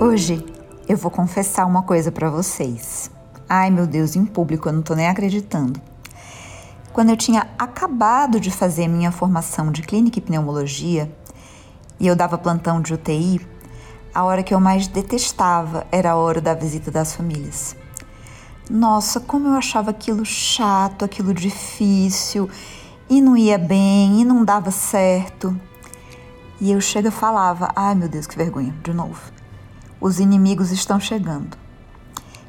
Hoje eu vou confessar uma coisa para vocês. Ai meu Deus, em público eu não tô nem acreditando. Quando eu tinha acabado de fazer minha formação de clínica e pneumologia e eu dava plantão de UTI, a hora que eu mais detestava era a hora da visita das famílias. Nossa, como eu achava aquilo chato, aquilo difícil, e não ia bem, e não dava certo. E eu chega falava: ai meu Deus, que vergonha, de novo. Os inimigos estão chegando.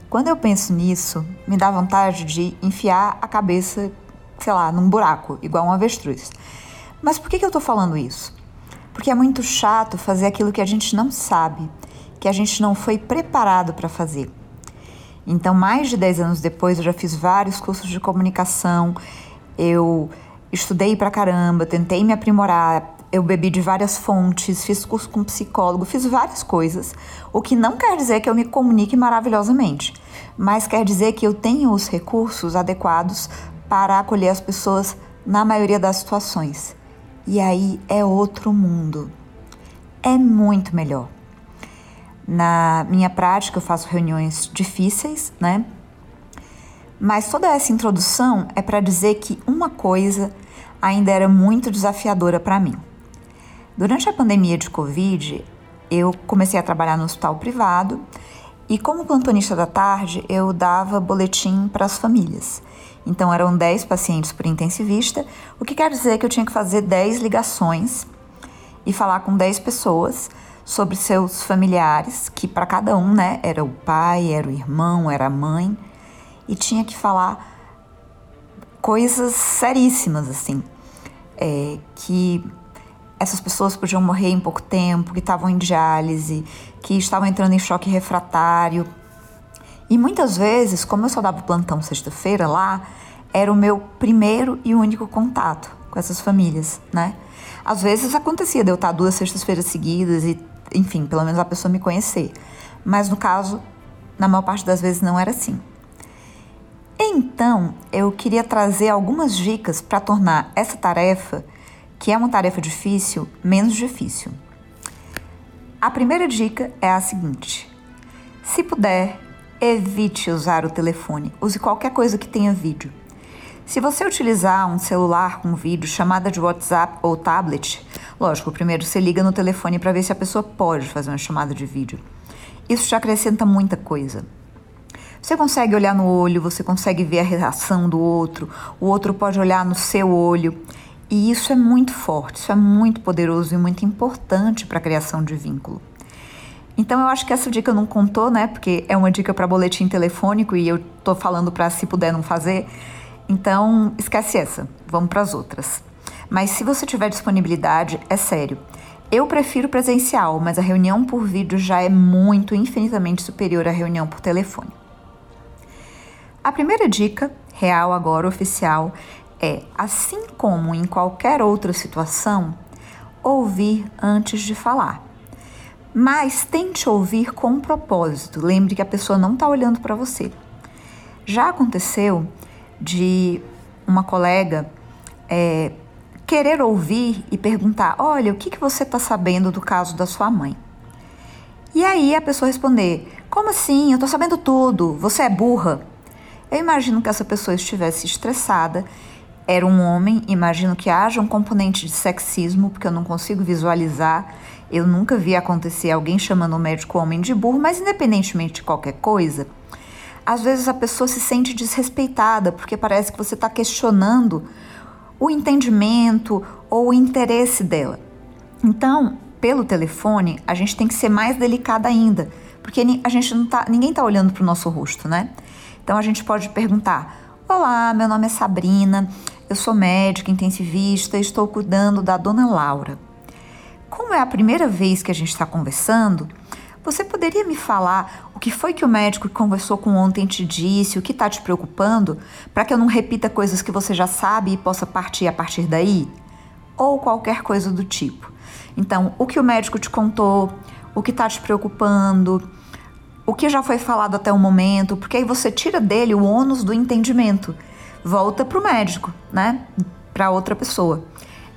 Quando eu penso nisso, me dá vontade de enfiar a cabeça, sei lá, num buraco, igual um avestruz. Mas por que, que eu tô falando isso? Porque é muito chato fazer aquilo que a gente não sabe, que a gente não foi preparado para fazer. Então, mais de 10 anos depois, eu já fiz vários cursos de comunicação, eu estudei pra caramba, tentei me aprimorar, eu bebi de várias fontes, fiz curso com psicólogo, fiz várias coisas, o que não quer dizer que eu me comunique maravilhosamente, mas quer dizer que eu tenho os recursos adequados para acolher as pessoas na maioria das situações. E aí é outro mundo. É muito melhor. Na minha prática, eu faço reuniões difíceis, né? Mas toda essa introdução é para dizer que uma coisa ainda era muito desafiadora para mim. Durante a pandemia de Covid, eu comecei a trabalhar no hospital privado e, como plantonista da tarde, eu dava boletim para as famílias. Então eram 10 pacientes por intensivista, o que quer dizer que eu tinha que fazer 10 ligações e falar com 10 pessoas sobre seus familiares, que para cada um, né, era o pai, era o irmão, era a mãe, e tinha que falar coisas seríssimas assim, é, que essas pessoas podiam morrer em pouco tempo, que estavam em diálise, que estavam entrando em choque refratário, e muitas vezes, como eu só dava plantão sexta-feira lá, era o meu primeiro e único contato com essas famílias, né? Às vezes acontecia de eu estar duas sextas-feiras seguidas e, enfim, pelo menos a pessoa me conhecer. Mas no caso, na maior parte das vezes não era assim. Então, eu queria trazer algumas dicas para tornar essa tarefa, que é uma tarefa difícil, menos difícil. A primeira dica é a seguinte: se puder, Evite usar o telefone. Use qualquer coisa que tenha vídeo. Se você utilizar um celular com vídeo, chamada de WhatsApp ou tablet, lógico, primeiro você liga no telefone para ver se a pessoa pode fazer uma chamada de vídeo. Isso te acrescenta muita coisa. Você consegue olhar no olho, você consegue ver a reação do outro, o outro pode olhar no seu olho. E isso é muito forte, isso é muito poderoso e muito importante para a criação de vínculo. Então eu acho que essa dica não contou, né? Porque é uma dica para boletim telefônico e eu tô falando para se puder não fazer. Então esquece essa, vamos para as outras. Mas se você tiver disponibilidade, é sério. Eu prefiro presencial, mas a reunião por vídeo já é muito, infinitamente superior à reunião por telefone. A primeira dica, real agora, oficial, é: assim como em qualquer outra situação, ouvir antes de falar. Mas tente ouvir com um propósito. Lembre que a pessoa não está olhando para você. Já aconteceu de uma colega é, querer ouvir e perguntar: Olha, o que, que você está sabendo do caso da sua mãe? E aí a pessoa responder: Como assim? Eu estou sabendo tudo. Você é burra? Eu imagino que essa pessoa estivesse estressada. Era um homem, imagino que haja um componente de sexismo, porque eu não consigo visualizar eu nunca vi acontecer alguém chamando o médico homem de burro, mas independentemente de qualquer coisa, às vezes a pessoa se sente desrespeitada porque parece que você está questionando o entendimento ou o interesse dela. Então, pelo telefone, a gente tem que ser mais delicada ainda, porque a gente não tá, ninguém está olhando para o nosso rosto, né? Então a gente pode perguntar: Olá, meu nome é Sabrina, eu sou médica intensivista, estou cuidando da dona Laura. Como é a primeira vez que a gente está conversando, você poderia me falar o que foi que o médico que conversou com ontem te disse, o que está te preocupando, para que eu não repita coisas que você já sabe e possa partir a partir daí? Ou qualquer coisa do tipo. Então, o que o médico te contou, o que está te preocupando, o que já foi falado até o momento, porque aí você tira dele o ônus do entendimento, volta para o médico, né? Para outra pessoa.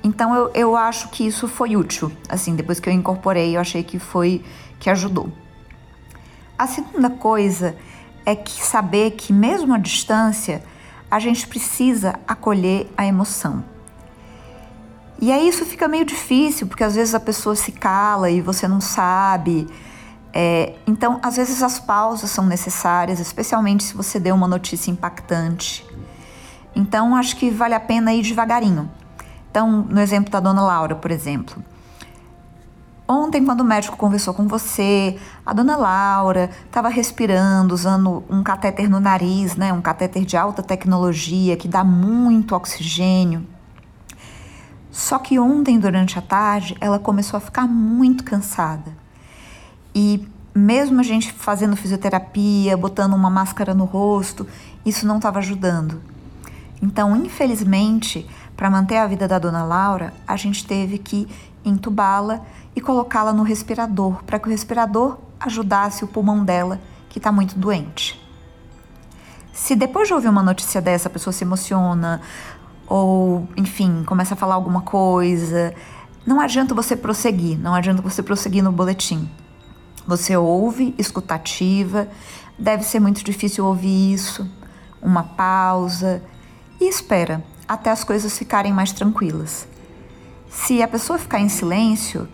Então eu, eu acho que isso foi útil. Assim, depois que eu incorporei, eu achei que foi que ajudou. A segunda coisa é que saber que mesmo à distância, a gente precisa acolher a emoção. E aí isso fica meio difícil, porque às vezes a pessoa se cala e você não sabe. É, então, às vezes as pausas são necessárias, especialmente se você deu uma notícia impactante. Então, acho que vale a pena ir devagarinho. Então, no exemplo da dona Laura, por exemplo. Ontem, quando o médico conversou com você, a dona Laura estava respirando, usando um catéter no nariz, né? Um catéter de alta tecnologia que dá muito oxigênio. Só que ontem, durante a tarde, ela começou a ficar muito cansada. E mesmo a gente fazendo fisioterapia, botando uma máscara no rosto, isso não estava ajudando. Então, infelizmente, para manter a vida da dona Laura, a gente teve que entubá-la e colocá-la no respirador, para que o respirador ajudasse o pulmão dela, que está muito doente. Se depois de ouvir uma notícia dessa a pessoa se emociona, ou, enfim, começa a falar alguma coisa, não adianta você prosseguir, não adianta você prosseguir no boletim. Você ouve, escutativa, deve ser muito difícil ouvir isso, uma pausa e espera até as coisas ficarem mais tranquilas. Se a pessoa ficar em silêncio,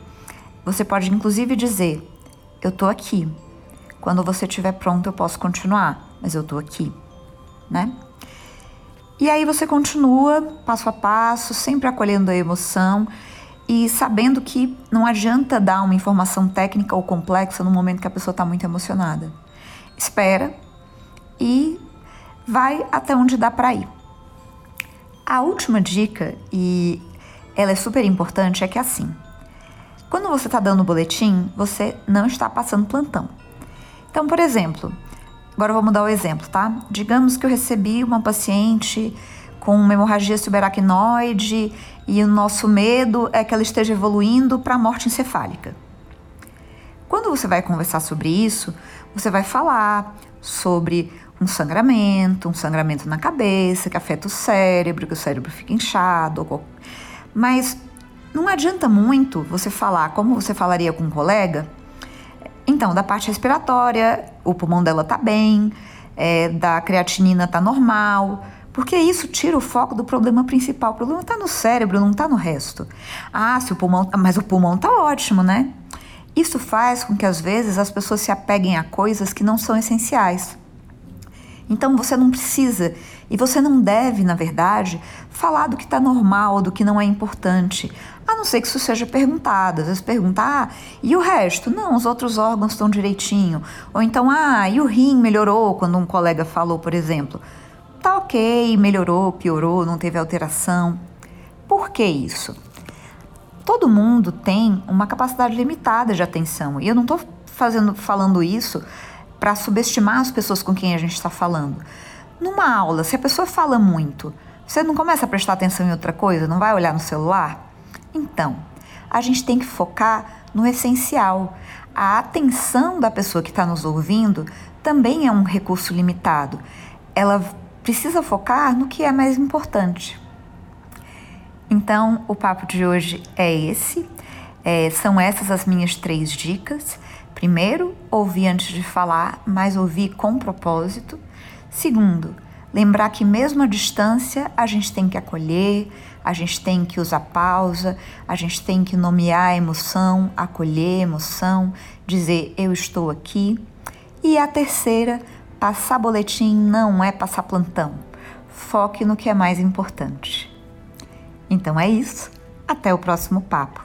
você pode inclusive dizer: Eu tô aqui. Quando você estiver pronto, eu posso continuar, mas eu tô aqui, né? E aí você continua passo a passo, sempre acolhendo a emoção e sabendo que não adianta dar uma informação técnica ou complexa no momento que a pessoa está muito emocionada. Espera e vai até onde dá para ir. A última dica, e ela é super importante, é que assim, quando você está dando o boletim, você não está passando plantão. Então, por exemplo, agora vamos dar o exemplo, tá? Digamos que eu recebi uma paciente com uma hemorragia subaracnoide e o nosso medo é que ela esteja evoluindo para a morte encefálica. Quando você vai conversar sobre isso, você vai falar sobre um sangramento, um sangramento na cabeça que afeta o cérebro, que o cérebro fica inchado. Mas não adianta muito você falar como você falaria com um colega. Então, da parte respiratória, o pulmão dela tá bem, é, da creatinina tá normal, porque isso tira o foco do problema principal. O problema está no cérebro, não está no resto. Ah, se o pulmão, mas o pulmão está ótimo, né? Isso faz com que às vezes as pessoas se apeguem a coisas que não são essenciais. Então você não precisa e você não deve, na verdade, falar do que está normal do que não é importante, a não ser que isso seja perguntado. Às vezes perguntar, ah, e o resto? Não, os outros órgãos estão direitinho. Ou então, ah, e o rim melhorou quando um colega falou, por exemplo. Tá ok, melhorou, piorou, não teve alteração. Por que isso? Todo mundo tem uma capacidade limitada de atenção e eu não estou fazendo, falando isso para subestimar as pessoas com quem a gente está falando. Numa aula, se a pessoa fala muito, você não começa a prestar atenção em outra coisa, não vai olhar no celular? Então, a gente tem que focar no essencial. A atenção da pessoa que está nos ouvindo também é um recurso limitado. Ela precisa focar no que é mais importante. Então, o papo de hoje é esse. É, são essas as minhas três dicas. Primeiro, ouvir antes de falar, mas ouvir com propósito. Segundo, lembrar que mesmo à distância a gente tem que acolher, a gente tem que usar pausa, a gente tem que nomear a emoção, acolher a emoção, dizer eu estou aqui. E a terceira, passar boletim não é passar plantão. Foque no que é mais importante. Então é isso. Até o próximo papo.